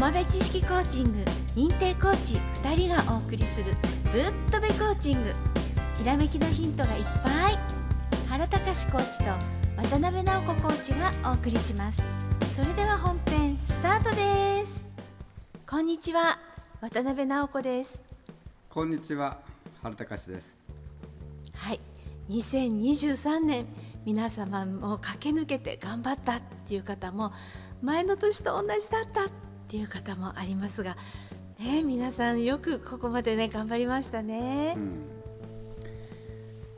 浜辺知識コーチング認定コーチ2人がお送りするぶっとべコーチング。ひらめきのヒントがいっぱい。原隆コーチと渡辺直子コーチがお送りします。それでは本編スタートです。こんにちは。渡辺直子です。こんにちは。原隆です。はい。2023年皆様も駆け抜けて頑張ったっていう方も前の年と同じだったっていう方もありますが、ね、皆さんよくここまでね頑張りましたね。う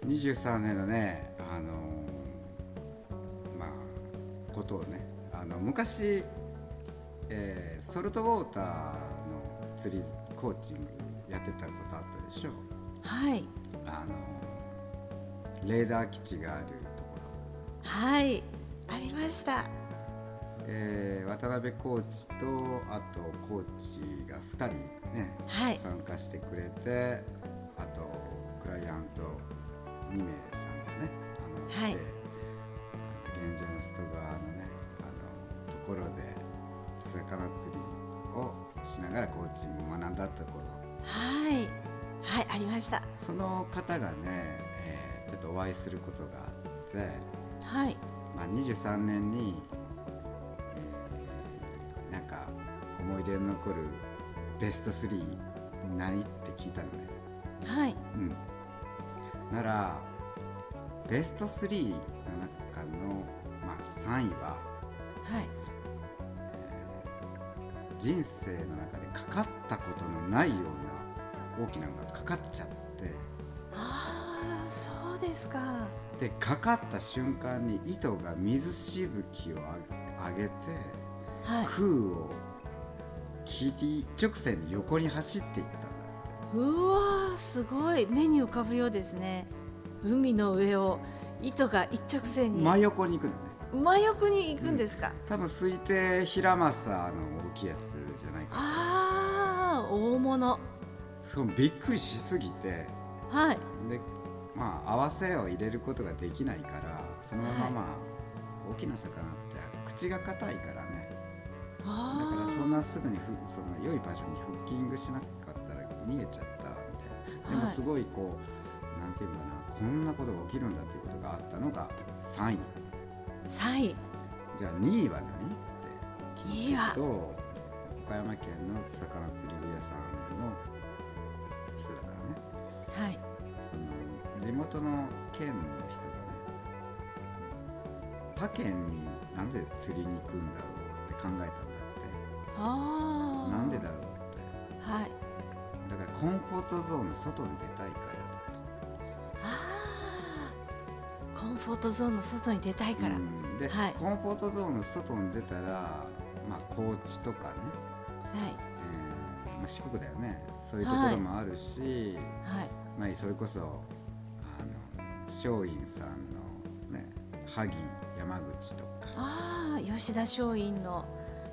ん、23年のねあのまあことをねあの昔、えー、ソルトウォーターの釣りコーチングやってたことあったでしょはい。あのレーダー基地があるところ。はい。ありましたえー、渡辺コーチとあとコーチが2人ね、はい、参加してくれてあとクライアント2名さんがねあの、はい、現状の外側のねあのところで魚釣りをしながらコーチングを学んだところ。はい。はいありました。その方がね、えー、ちょっとお会いすることがあってはい。まあ、23年にい出に残るベスト3何って聞いたのね。はい、うん、ならベスト3の中の、まあ、3位は、はい。えー、人生の中でかかったことのないような大きなのがかかっちゃって。ああそうですか。でかかった瞬間に糸が水しぶきを上げて、はい、空を切り直線に横に走っていったんだって。うわすごい。目に浮かぶようですね。海の上を糸が一直線に。真横に行くのね。真横に行くんですか、うん、多分推定平正の大きいやつじゃないかああ大物。そうびっくりしすぎて。はい。でまあ合わせを入れることができないからそのまままあ、はい、大きな魚って口が硬いからねだからそんなすぐにその良い場所にフッキングしなかったら逃げちゃったみたいな。でもすごいこう、なんていうかなこんなことが起きるんだということがあったのが3位。3位じゃあ2位は何って聞くと岡山県の魚釣り具屋さんの人だからね。はい。その地元の県の人がね他県になぜ釣りに行くんだろうって考えたんだあなんでだろう。ってはい。だからコンフォートゾーンの外に出たいから。だとああコンフォートゾーンの外に出たいから、うん、で、はい、コンフォートゾーンの外に出たらまあ高知とかね。はい、えーまあ、四国だよね。そういうところもあるし、はい、まあ、それこそあの松陰さんのね萩山口とか。ああ吉田松陰の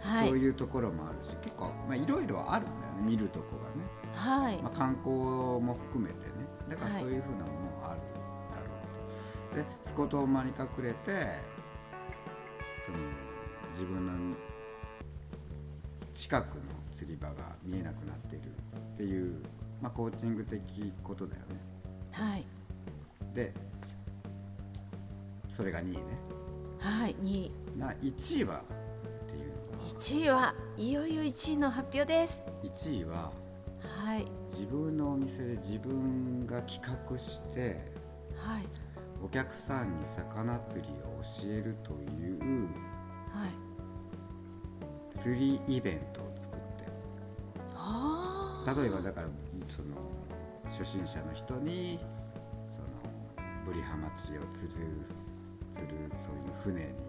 はい、そういうところもあるし結構まあいろいろあるんだよね見るとこがね、はい。まあ、観光も含めてね。だからそういうふうなものがあるだろうと、でスコトーマに隠れてその自分の近くの釣り場が見えなくなっているっていう、まあ、コーチング的ことだよね。はい。でそれが2位ね。はい2位。な1位は1位はいよいよ1位の発表です。1位ははい。自分のお店で自分が企画してはい。お客さんに魚釣りを教えるというはい。釣りイベントを作って。例えばだからその初心者の人にそのブリハマチを釣る釣るそういう船に乗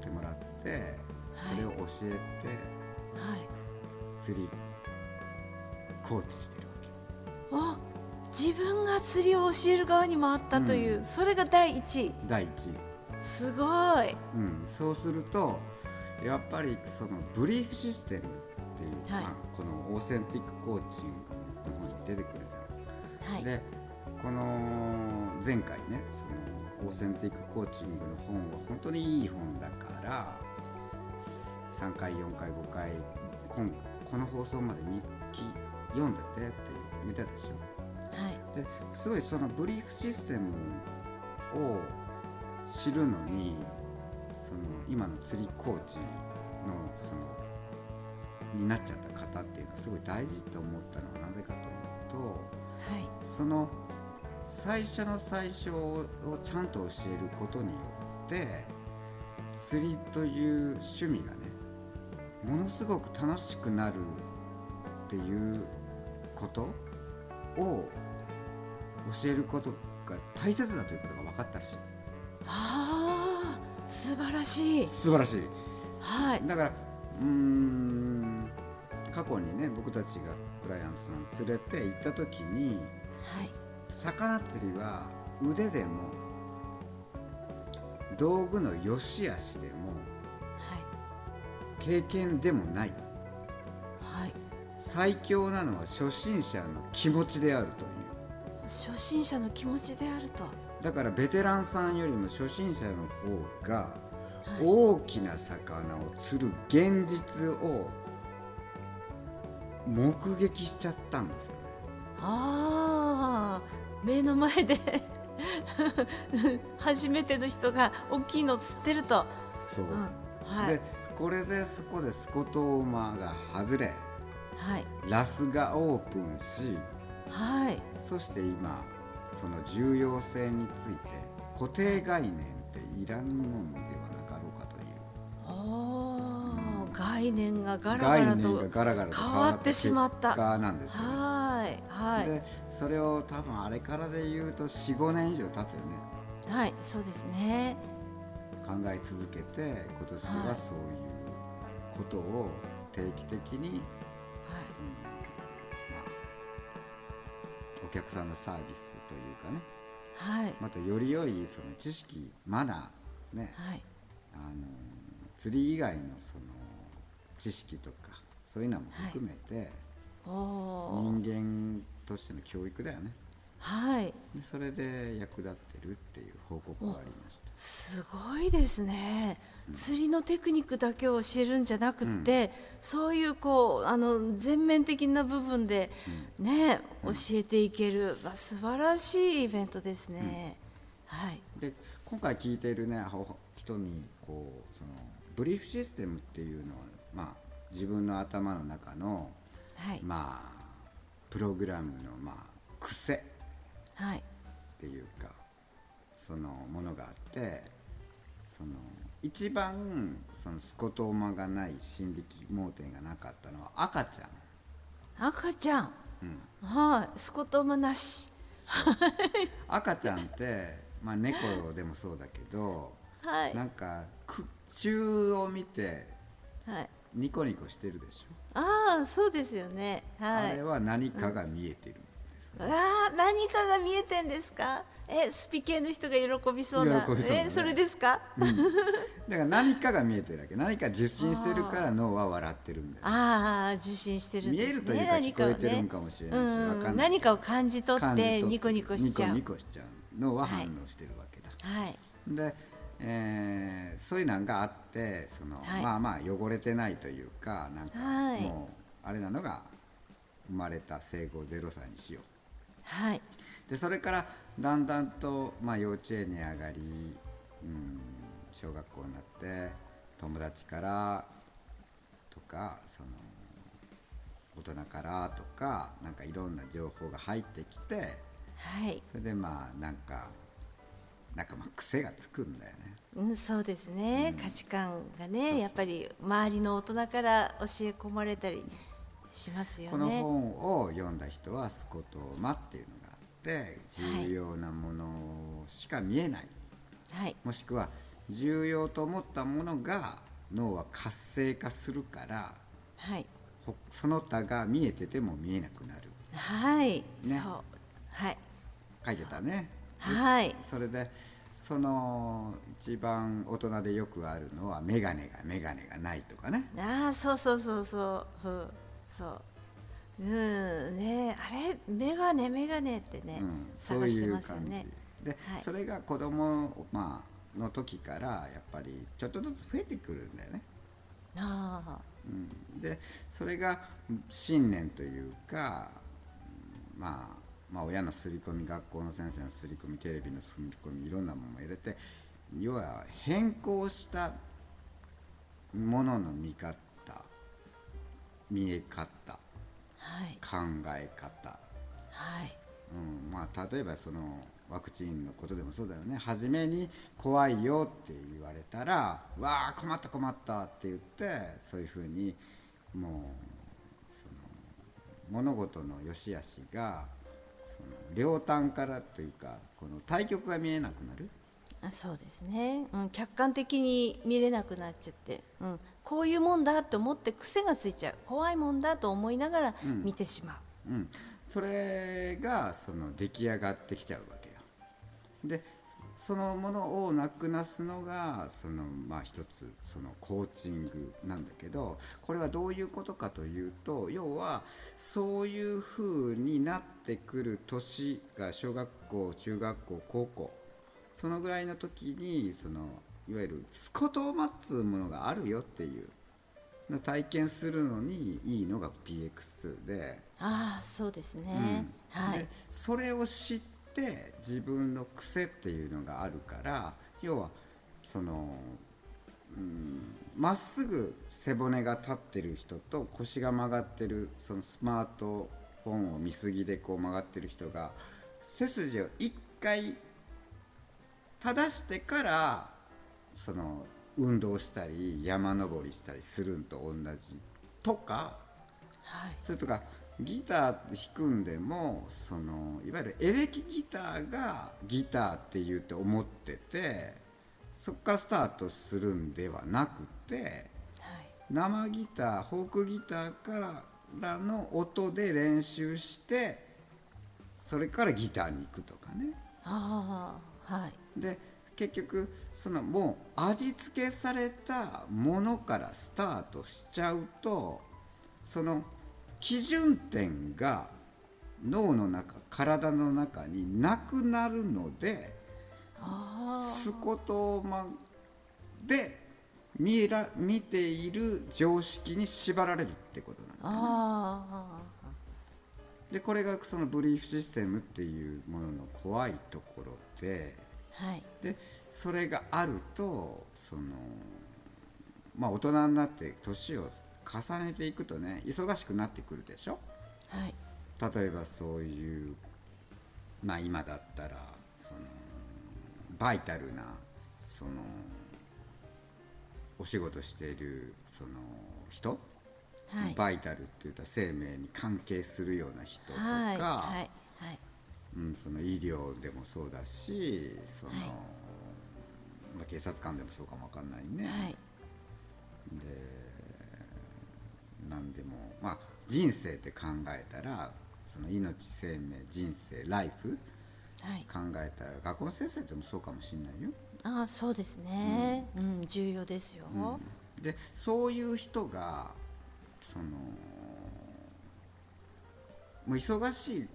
ってもらってそれを教えて、はい、釣りコーチしてるわけ。あ自分が釣りを教える側に回ったという、うん、それが第1位。第1位。すごい、うん、そうするとやっぱりその Belief System っていう、はい、まあ、この Authentic コーチングの方に出てくるじゃないですか、はい、でこの前回ねその Authentic コーチングの本は本当にいい本だから3回4回5回こんこの放送まで日記読んでてって言って見たでしょはいですごいその Belief Systemを知るのにその今の釣りコーチのそのになっちゃった方っていうのはすごい大事って思ったのはなぜかというとはいその最初の最初をちゃんと教えることによって釣りという趣味がねものすごく楽しくなるっていうことを教えることが大切だということが分かったらしい。ああ素晴らしい。素晴らしい。はい。だからうーん過去にね僕たちがクライアントさん連れて行った時にはい魚釣りは腕でも道具の良し悪しでもはい。経験でもない。はい。最強なのは初心者の気持ちであるという。初心者の気持ちであると。だからベテランさんよりも初心者の方がはい。大きな魚を釣る現実を目撃しちゃったんですよ。ねああ目の前で 初めての人が大きいの釣ってると、そう、うん、はい。でこれでそこでスコトーマが外れ。はい。ラスがオープンしはい。そして今その重要性について固定概念っていらんもんではなかろうかという。おー概念がガラガ概ラと念がガラガラと変わってしまった。なんですよねはい。はいでそれを多分あれからで言うと45年以上経つよね。はいそうですね。考え続けて今年ははいそういうことを定期的に、はい。そのまあ、お客さんのサービスというかね。はい。またより良いその知識マナーねはい。あの釣り以外のその知識とかそういうのも含めて、おお人間としての教育だよね。はい。でそれで役立ってるっていう報告がありました。すごいですね、釣りのテクニックだけを教えるんじゃなくて、そういうこうあの全面的な部分でね、教えていける、まあ、素晴らしいイベントですね、はい。で今回聞いているねほ人にこうそのブリーフシステムっていうのは、まあ、自分の頭の中の、はい。まあ、プログラムの、まあ、癖。っはい。ていうかそのものがあってその一番そのスコトーマがない心理盲点がなかったのは赤ちゃん、赤ちゃん。うん、はい。スコトーマなし。赤ちゃんって、まあ、猫でもそうだけどはい。なんか空中を見てはいニコニコしてるでしょ、ああそうですよね。はい。あれは何かが見えてるんです、あー何かが見えてんですか？えスピ系の人が喜びそうな。喜びそうなね。えそれですか、だから何かが見えてるわけ。何か受信してるから脳は笑ってるんだよああ受信してるんですね。見えるというか聞こえてるんかもしれないし何わかんない。うん何かを感じ取ってニコニコしちゃう。ニコニコしちゃう。脳は反応してるわけだ、はい。で、えーそういうのがあってその、はい。まあまあ汚れてないというかなんかはい。もうあれなのが生まれた生後0歳にしよう。はい。でそれからだんだんと、まあ、幼稚園に上がり、うん、小学校になって友達からとかその大人からとかなんかいろんな情報が入ってきてはい、それでまあなんかなんかまあ癖がつくんだよね。うん、そうですね、価値観がねやっぱり周りの大人から教え込まれたりしますよこのね本を読んだ人はスコトーマっていうのがあって重要なものしか見えない、はい。もしくは重要と思ったものが脳は活性化するからはい。ほその他が見えてても見えなくなる。はい、ね。そう。はい。書いてたねはい。それでその一番大人でよくあるのは眼鏡が眼鏡がないとかね。ああそうそうそうそう。そう。そう。うんねあれメガネメガネってね、うん、探してますよね。で、はい。それが子供、まあの時からやっぱりちょっとずつ増えてくるんだよね。あうん、でそれが信念というか、うんまあ、まあ親の刷り込み学校の先生の刷り込みテレビの刷り込みいろんなものも入れて要は変更したものの見方見え方はい。考え方、はい。うんまあ、例えばそのワクチンのことでもそうだよね。初めに怖いよって言われたら「わあ困った困った」って言ってそういうふうにもうその物事の良し悪しがその両端からというかこの対極が見えなくなる。あそうですね、うん、客観的に見れなくなっちゃって、うん、こういうもんだって思って癖がついちゃう。怖いもんだと思いながらうん。見てしまう、うん、それがその出来上がってきちゃうわけよ。でそのものをなくなすのがそのまあ一つそのコーチングなんだけどこれはどういうことかというと要はそういうふうになってくる年が小学校中学校高校そのぐらいの時にそのいわゆるスコトーマっつうものがあるよっていうの体験するのにいいのが PX2 で。ああそうですね、うん。はい。でそれを知って自分の癖っていうのがあるから要はそのうんまっすぐ背骨が立ってる人と腰が曲がってるそのスマートフォンを見過ぎでこう曲がってる人が背筋を一回正してからその運動したり山登りしたりするんと同じとかはい。それとかギター弾くんでもそのいわゆるエレキギターがギターって言うて思っててそこからスタートするんではなくてはい。生ギターフォークギターからの音で練習してそれからギターに行くとかね。ああはい。で結局そのもう味付けされたものからスタートしちゃうとその基準点が脳の中体の中になくなるのであスコトーマで見えら見ている常識に縛られるってことなんだよねでこれがそのブリーフシステムっていうものの怖いところで。あはいでそれがあるとそのまあ大人になって年を重ねていくとね忙しくなってくるでしょ？はい。例えばそういうまあ今だったらそのバイタルなそのお仕事しているその人、はい。バイタルって言ったら生命に関係するような人とか、はい。はい。はい。うん、その医療でもそうだしその、はい。まあ、警察官でもそうかもわかんないね、はい。でなんでも、まあ、人生って考えたらその命生命人生ライフはい。考えたら学校の先生でもそうかもしれないよ、ああそうですね。うん、重要ですよ、うん。でそういう人がそのもう忙しい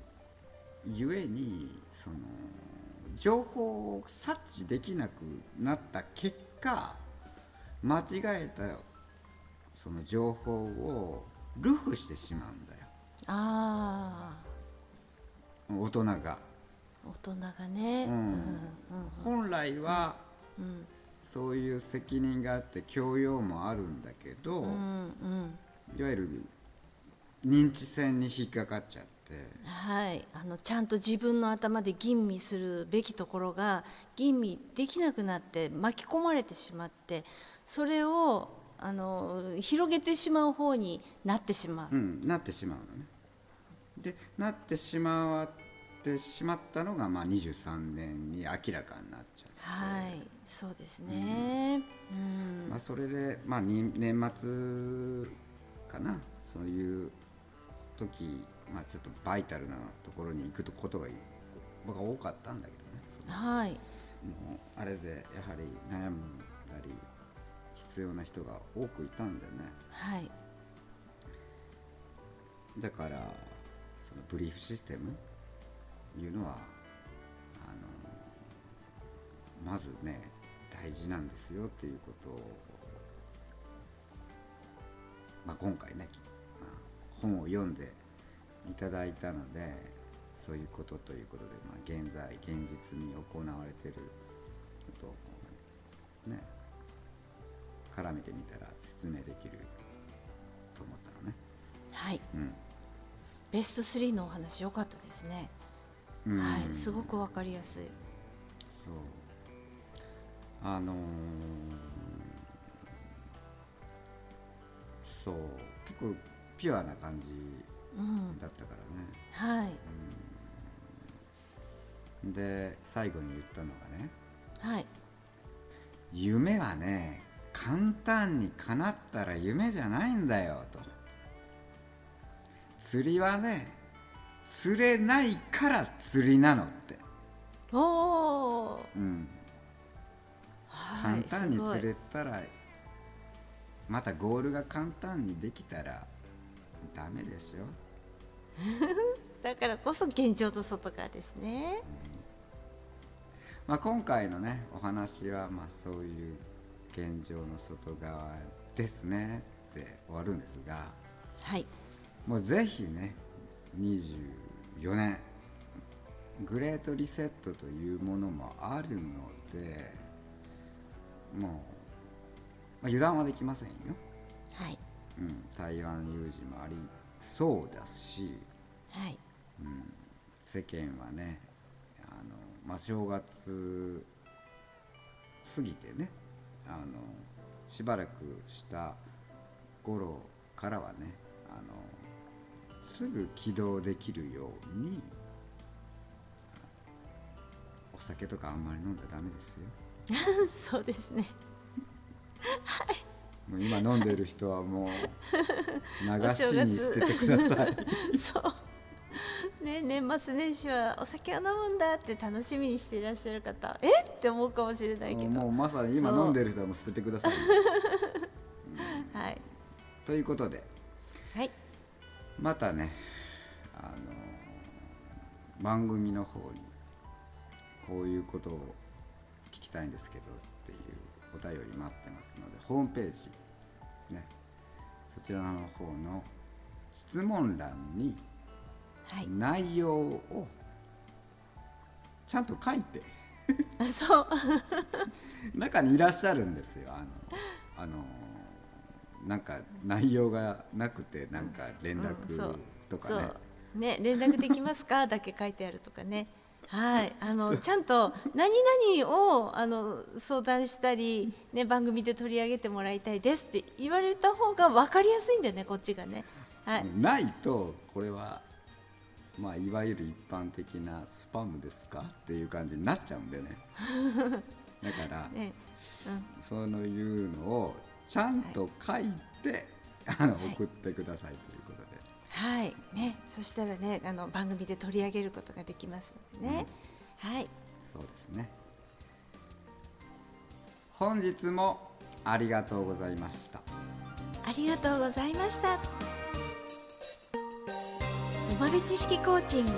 ゆえにその情報を察知できなくなった結果間違えたその情報をルフしてしまうんだよ。ああ大人が、大人がね。ううんん。本来はうん。そういう責任があって教養もあるんだけど、うんうん。いわゆる認知戦に引っかかっちゃって。はい。あのちゃんと自分の頭で吟味するべきところが吟味できなくなって巻き込まれてしまってそれをあの広げてしまう方になってしまう、うん、なってしまうのね。でなってしまってしまったのが、まあ、23年に明らかになっちゃう、はいそうですね。うん、まあ、それで、まあ、に年末かな。そういう時、まあ、ちょっとバイタルなところに行くことが僕は多かったんだけどね。はい。もうあれでやはり悩んだり必要な人が多くいたんだよね。はい。だからそのブリーフシステムいうのはあのまずね大事なんですよっていうことをまあ、今回ね、まあ、本を読んでいただいたのでそういうことということで、まあ、現在現実に行われてることをね絡めてみたら説明できると思ったのね。はい、うん。ベスト3のお話良かったですね、うん。はい。すごくわかりやすい。そう。あのーそう。結構ピュアな感じうんだったからね、はい。で最後に言ったのがね。はい。夢はね簡単に叶ったら夢じゃないんだよと。釣りはね釣れないから釣りなのって、おおうん、はい簡単に釣れたらまたゴールが簡単にできたらダメでしょ。だからこそ現状と外側ですね。まあ、今回のねお話はまあそういう現状の外側ですねって終わるんですがはい。もうぜひね24年グレートリセットというものもあるのでもう、まあ、油断はできませんよ、はい。うん、台湾有事もありそうだしはい。世間はねあの、まあ、正月過ぎてねあのしばらくした頃からはねあのすぐ起動できるようにお酒とかあんまり飲んだらダメですよ。そうですね。もう今飲んでる人はもう 流しに捨ててください。そうね年末年始はお酒を飲むんだって楽しみにしていらっしゃる方え？って思うかもしれないけど。もうまさに今飲んでる人はもう捨ててください はい。ということではい。またねあの番組の方にこういうことを聞きたいんですけどっていうお便り待ってますのでホームページねそちらの方の質問欄にはい内容をちゃんと書いて。あ そう。中にいらっしゃるんですよ。あのあのなんか内容がなくてなんか連うん絡とかね、そう。ね連絡できますか？だけ書いてあるとかね。はい。あのちゃんと何々をあの相談したり、ね、番組で取り上げてもらいたいですって言われた方が分かりやすいんだよねこっちがね。はい、ないとこれはまあいわゆる一般的なスパムですかっていう感じになっちゃうんでね。だから、ねうん。そういうのをちゃんと書いて、あの送ってくださいということで、はい。ね、そしたらねあの番組で取り上げることができますのでね、はい。そうですね。本日もありがとうございました。ありがとうございました土間知識コーチング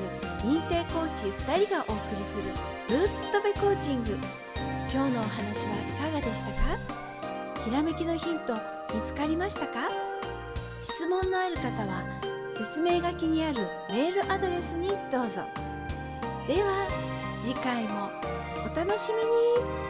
認定コーチ2人がお送りするぶっとべコーチング。今日のお話はいかがでしたか？ひらめきのヒント見つかりましたか？質問のある方は説明書きにあるメールアドレスにどうぞ。では次回もお楽しみに。